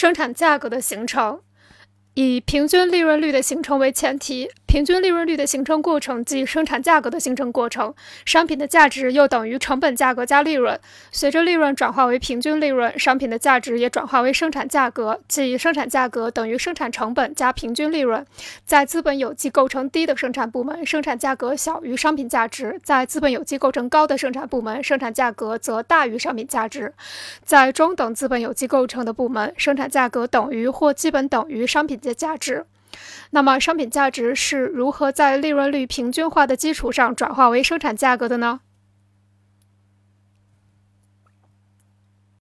生产价格的形成。以平均利润率的形成为前提，平均利润率的形成过程即生产价格的形成过程。商品的价值又等于成本价格加利润。随着利润转化为平均利润，商品的价值也转化为生产价格，即生产价格等于生产成本加平均利润。在资本有机构成低的生产部门，生产价格小于商品价值；在资本有机构成高的生产部门，生产价格则大于商品价值。在中等资本有机构成的部门，生产价格等于或基本等于商品。的价值，那么商品价值是如何在利润率平均化的基础上转化为生产价格的呢？